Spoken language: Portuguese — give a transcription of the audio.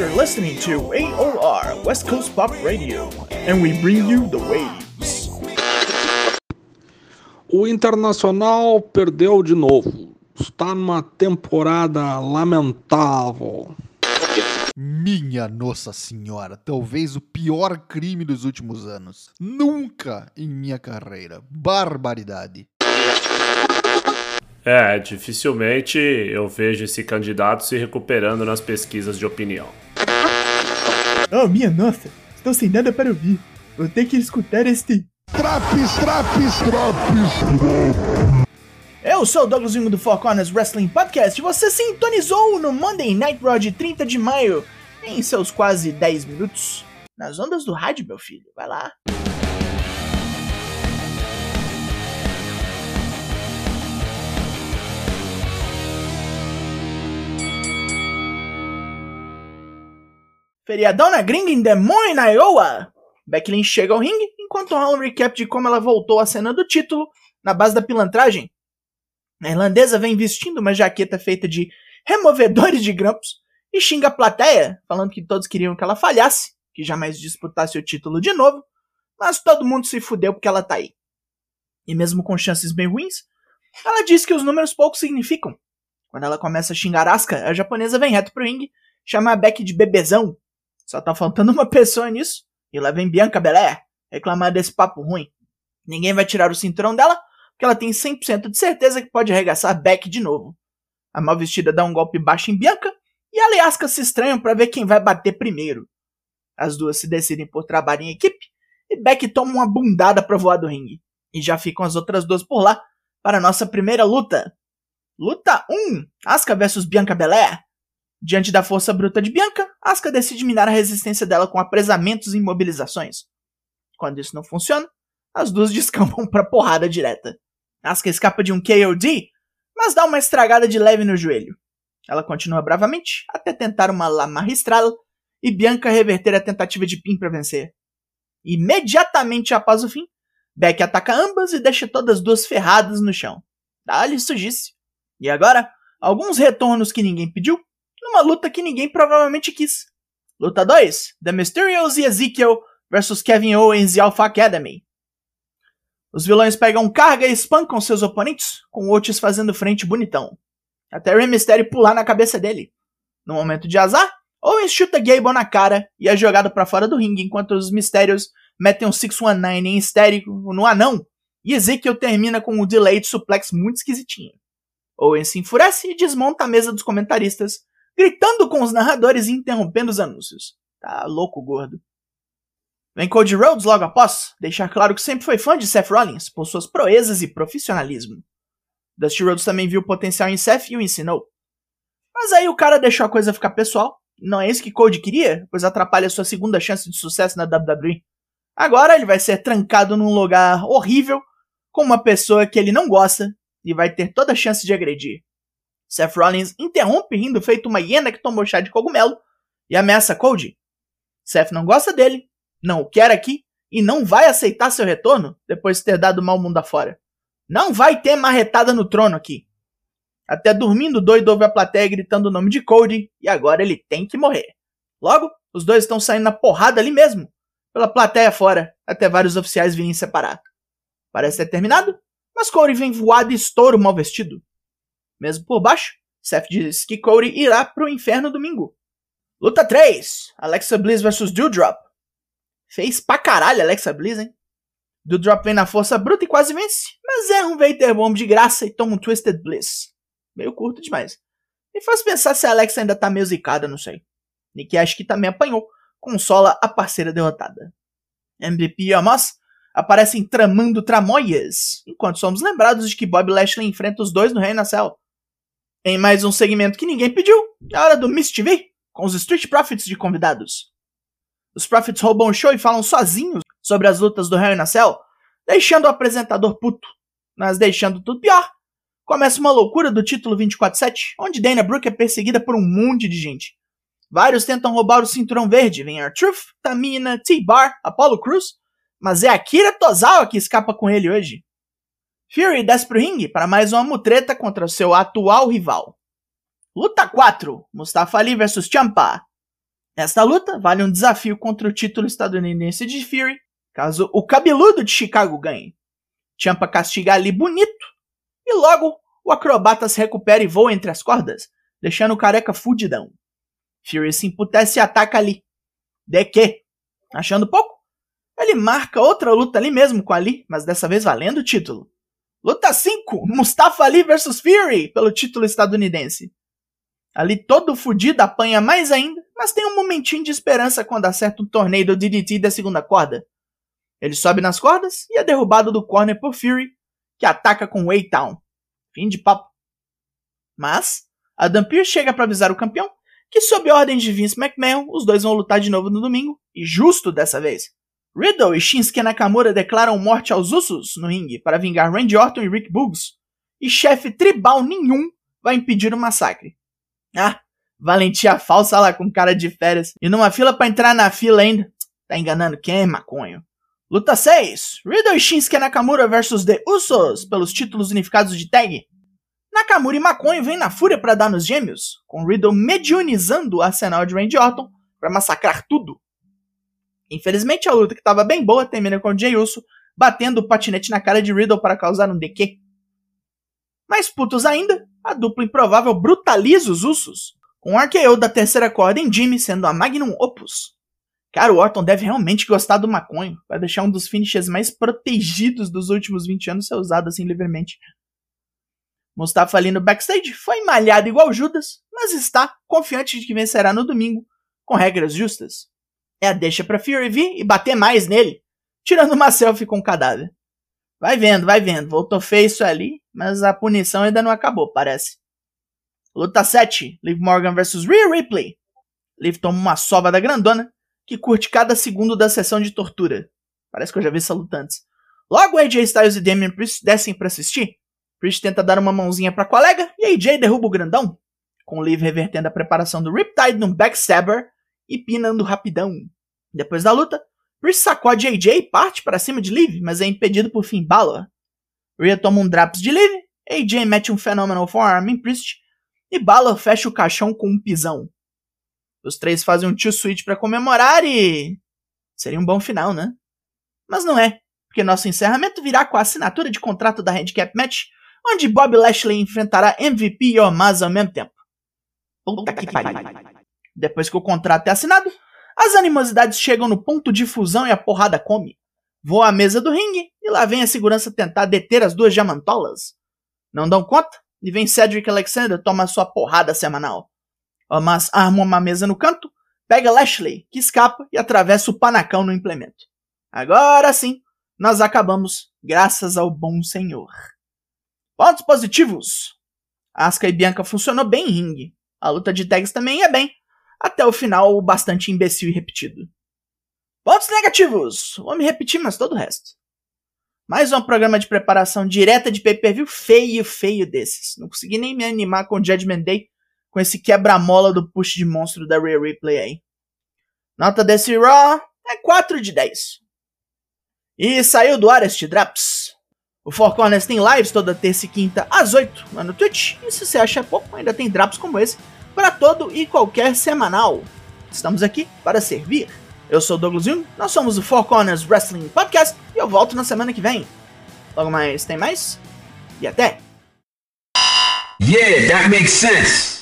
You're listening to AOR West Coast Pop Radio, and we bring you the waves. O Internacional perdeu de novo. Está numa temporada lamentável. Minha Nossa Senhora, talvez o pior crime dos últimos anos. Nunca em minha carreira. Barbaridade. É, dificilmente eu vejo esse candidato se recuperando nas pesquisas de opinião. Oh, minha nossa, estou sem nada para ouvir. Vou ter que escutar este. Traps, traps, traps. Eu sou o Douglas Jung do Four Corners Wrestling Podcast e você sintonizou no Monday Night Raw de 30 de maio em seus quase 10 minutos. Nas ondas do rádio, meu filho. Vai lá. Feriadão na gringa em Des Moines, Iowa. Becky Lynch chega ao ringue enquanto rola um recap de como ela voltou à cena do título na base da pilantragem. A irlandesa vem vestindo uma jaqueta feita de removedores de grampos e xinga a plateia, falando que todos queriam que ela falhasse, que jamais disputasse o título de novo, mas todo mundo se fudeu porque ela tá aí. E mesmo com chances bem ruins, ela diz que os números pouco significam. Quando ela começa a xingar Asuka, a japonesa vem reto pro ringue, chama a Beck de bebezão. Só tá faltando uma pessoa nisso, e lá vem Bianca Belair reclamar desse papo ruim. Ninguém vai tirar o cinturão dela, porque ela tem 100% de certeza que pode arregaçar Beck de novo. A mal vestida dá um golpe baixo em Bianca, e ela e Asuka se estranham para ver quem vai bater primeiro. As duas se decidem por trabalhar em equipe, e Beck toma uma bundada pra voar do ringue. E já ficam as outras duas por lá, para a nossa primeira luta. Luta 1, Asuka vs Bianca Belair. Diante da força bruta de Bianca, Asuka decide minar a resistência dela com apresamentos e imobilizações. Quando isso não funciona, as duas descampam pra porrada direta. Asuka escapa de um KOD, mas dá uma estragada de leve no joelho. Ela continua bravamente até tentar uma La Magistral e Bianca reverter a tentativa de pin para vencer. Imediatamente após o fim, Beck ataca ambas e deixa todas as duas ferradas no chão. Dá-lhe sugice. E agora, alguns retornos que ninguém pediu, numa luta que ninguém provavelmente quis. Luta 2: The Mysterios e Ezekiel versus Kevin Owens e Alpha Academy. Os vilões pegam carga e espancam seus oponentes, com Otis fazendo frente bonitão. Até Rey Mysterio pular na cabeça dele. No momento de azar, Owens chuta Gable na cara e é jogado para fora do ringue enquanto os Mistérios metem um 619 em histérico no anão e Ezekiel termina com um delayed suplex muito esquisitinho. Owens se enfurece e desmonta a mesa dos comentaristas, gritando com os narradores e interrompendo os anúncios. Tá louco, gordo. Vem Cody Rhodes logo após, deixar claro que sempre foi fã de Seth Rollins por suas proezas e profissionalismo. Dusty Rhodes também viu o potencial em Seth e o ensinou. Mas aí o cara deixou a coisa ficar pessoal. Não é isso que Cody queria, pois atrapalha sua segunda chance de sucesso na WWE. Agora ele vai ser trancado num lugar horrível com uma pessoa que ele não gosta e vai ter toda a chance de agredir. Seth Rollins interrompe rindo feito uma hiena que tomou chá de cogumelo e ameaça Cody. Seth não gosta dele, não o quer aqui e não vai aceitar seu retorno depois de ter dado mal mundo afora. Não vai ter marretada no trono aqui. Até dormindo doido ouve a plateia gritando o nome de Cody e agora ele tem que morrer. Logo, os dois estão saindo na porrada ali mesmo, pela plateia fora, até vários oficiais virem separar. Parece ter terminado, mas Cody vem voado e estoura o mal vestido. Mesmo por baixo, Seth diz que Cody irá pro inferno domingo. Luta 3: Alexa Bliss vs Dewdrop. Fez pra caralho Alexa Bliss, hein? Dewdrop vem na força bruta e quase vence, mas erra um Vader Bomb de graça e toma um Twisted Bliss. Meio curto demais. Me faz pensar se a Alexa ainda tá meio zicada, não sei. Nick acho que também apanhou, consola a parceira derrotada. MVP e Amos aparecem tramando tramóias, enquanto somos lembrados de que Bob Lashley enfrenta os dois no Reino na Cell. Em mais um segmento que ninguém pediu, é hora do Miss TV, com os Street Profits de convidados. Os Profits roubam o show e falam sozinhos sobre as lutas do Hell in a Cell, deixando o apresentador puto. Mas deixando tudo pior, começa uma loucura do título 24-7, onde Dana Brooke é perseguida por um monte de gente. Vários tentam roubar o cinturão verde, vem R-Truth, Tamina, T-Bar, Apollo Cruz, mas é Akira Tozawa que escapa com ele hoje. Fury desce pro ringue para mais uma mutreta contra seu atual rival. Luta 4: Mustafa Ali vs Champa. Esta luta vale um desafio contra o título estadunidense de Fury, caso o cabeludo de Chicago ganhe. Champa castiga ali bonito, e logo o acrobata se recupera e voa entre as cordas, deixando o careca fudidão. Fury se emputece e ataca ali. De que? Achando pouco? Ele marca outra luta ali mesmo com Ali, mas dessa vez valendo o título. Luta 5: Mustafa Ali vs Fury pelo título estadunidense. Ali todo fudido apanha mais ainda, mas tem um momentinho de esperança quando acerta um torneio do DDT da segunda corda. Ele sobe nas cordas e é derrubado do corner por Fury, que ataca com Waytown. Fim de papo. Mas, Adam Pearce chega para avisar o campeão que, sob ordem de Vince McMahon, os dois vão lutar de novo no domingo, e justo dessa vez. Riddle e Shinsuke Nakamura declaram morte aos Usos no ringue para vingar Randy Orton e Rick Boogs, e chefe tribal nenhum vai impedir o massacre. Ah, valentia falsa lá com cara de férias, e numa fila para entrar na fila ainda. Tá enganando quem, maconho? Luta 6: Riddle e Shinsuke Nakamura versus The Usos pelos títulos unificados de tag. Nakamura e Maconho vêm na fúria para dar nos gêmeos, com Riddle mediunizando o arsenal de Randy Orton para massacrar tudo. Infelizmente, a luta que estava bem boa termina com Jey Uso batendo o patinete na cara de Riddle para causar um DQ. Mais putos ainda, a dupla improvável brutaliza os Usos, com o RKO da terceira corda em Jimmy sendo a Magnum Opus. Cara, o Orton deve realmente gostar do maconho. Vai deixar um dos finishes mais protegidos dos últimos 20 anos ser usado assim livremente. Mustafa ali no backstage foi malhado igual Judas, mas está confiante de que vencerá no domingo, com regras justas. É a deixa pra Fury vir e bater mais nele, tirando uma selfie com o cadáver. Vai vendo, vai vendo, voltou feio isso ali, mas a punição ainda não acabou, parece. Luta 7, Liv Morgan vs Rhea Ripley. Liv toma uma sova da grandona, que curte cada segundo da sessão de tortura. Parece que eu já vi essa luta antes. Logo AJ Styles e Damian Priest descem para assistir. Priest tenta dar uma mãozinha pra colega e AJ derruba o grandão, com Liv revertendo a preparação do Riptide num backstabber e pinando rapidão. Depois da luta, Priest sacode AJ e parte para cima de Liv, mas é impedido por Finn Balor. Rhea toma um drops de Liv, AJ mete um Phenomenal Forearm em Priest e Balor fecha o caixão com um pisão. Os três fazem um tio switch para comemorar e. Seria um bom final, né? Mas não é, porque nosso encerramento virá com a assinatura de contrato da Handicap Match, onde Bob Lashley enfrentará MVP e Omaz ao mesmo tempo. Puta que pariu. Depois que o contrato é assinado, as animosidades chegam no ponto de fusão e a porrada come. Voa à mesa do ringue e lá vem a segurança tentar deter as duas diamantolas. Não dão conta e vem Cedric Alexander tomar sua porrada semanal. Mas arma uma mesa no canto, pega Lashley, que escapa e atravessa o panacão no implemento. Agora sim, nós acabamos, graças ao bom senhor. Pontos positivos. Asuka e Bianca funcionou bem em ringue. A luta de tags também ia bem, até o final bastante imbecil e repetido. Pontos negativos. Vou me repetir, mas todo o resto. Mais um programa de preparação direta de pay-per-view feio, feio desses. Não consegui nem me animar com o Judgment Day com esse quebra-mola do push de monstro da Rare Replay aí. Nota desse Raw é 4 de 10. E saiu do ar este Drops. O Four Corners tem lives toda terça e quinta às 8 lá no Twitch. E se você acha pouco, ainda tem Drops como esse para todo e qualquer semanal. Estamos aqui para servir. Eu sou o Douglas Jung, nós somos o Four Corners Wrestling Podcast e eu volto na semana que vem. Logo mais tem mais e até! Yeah, that makes sense.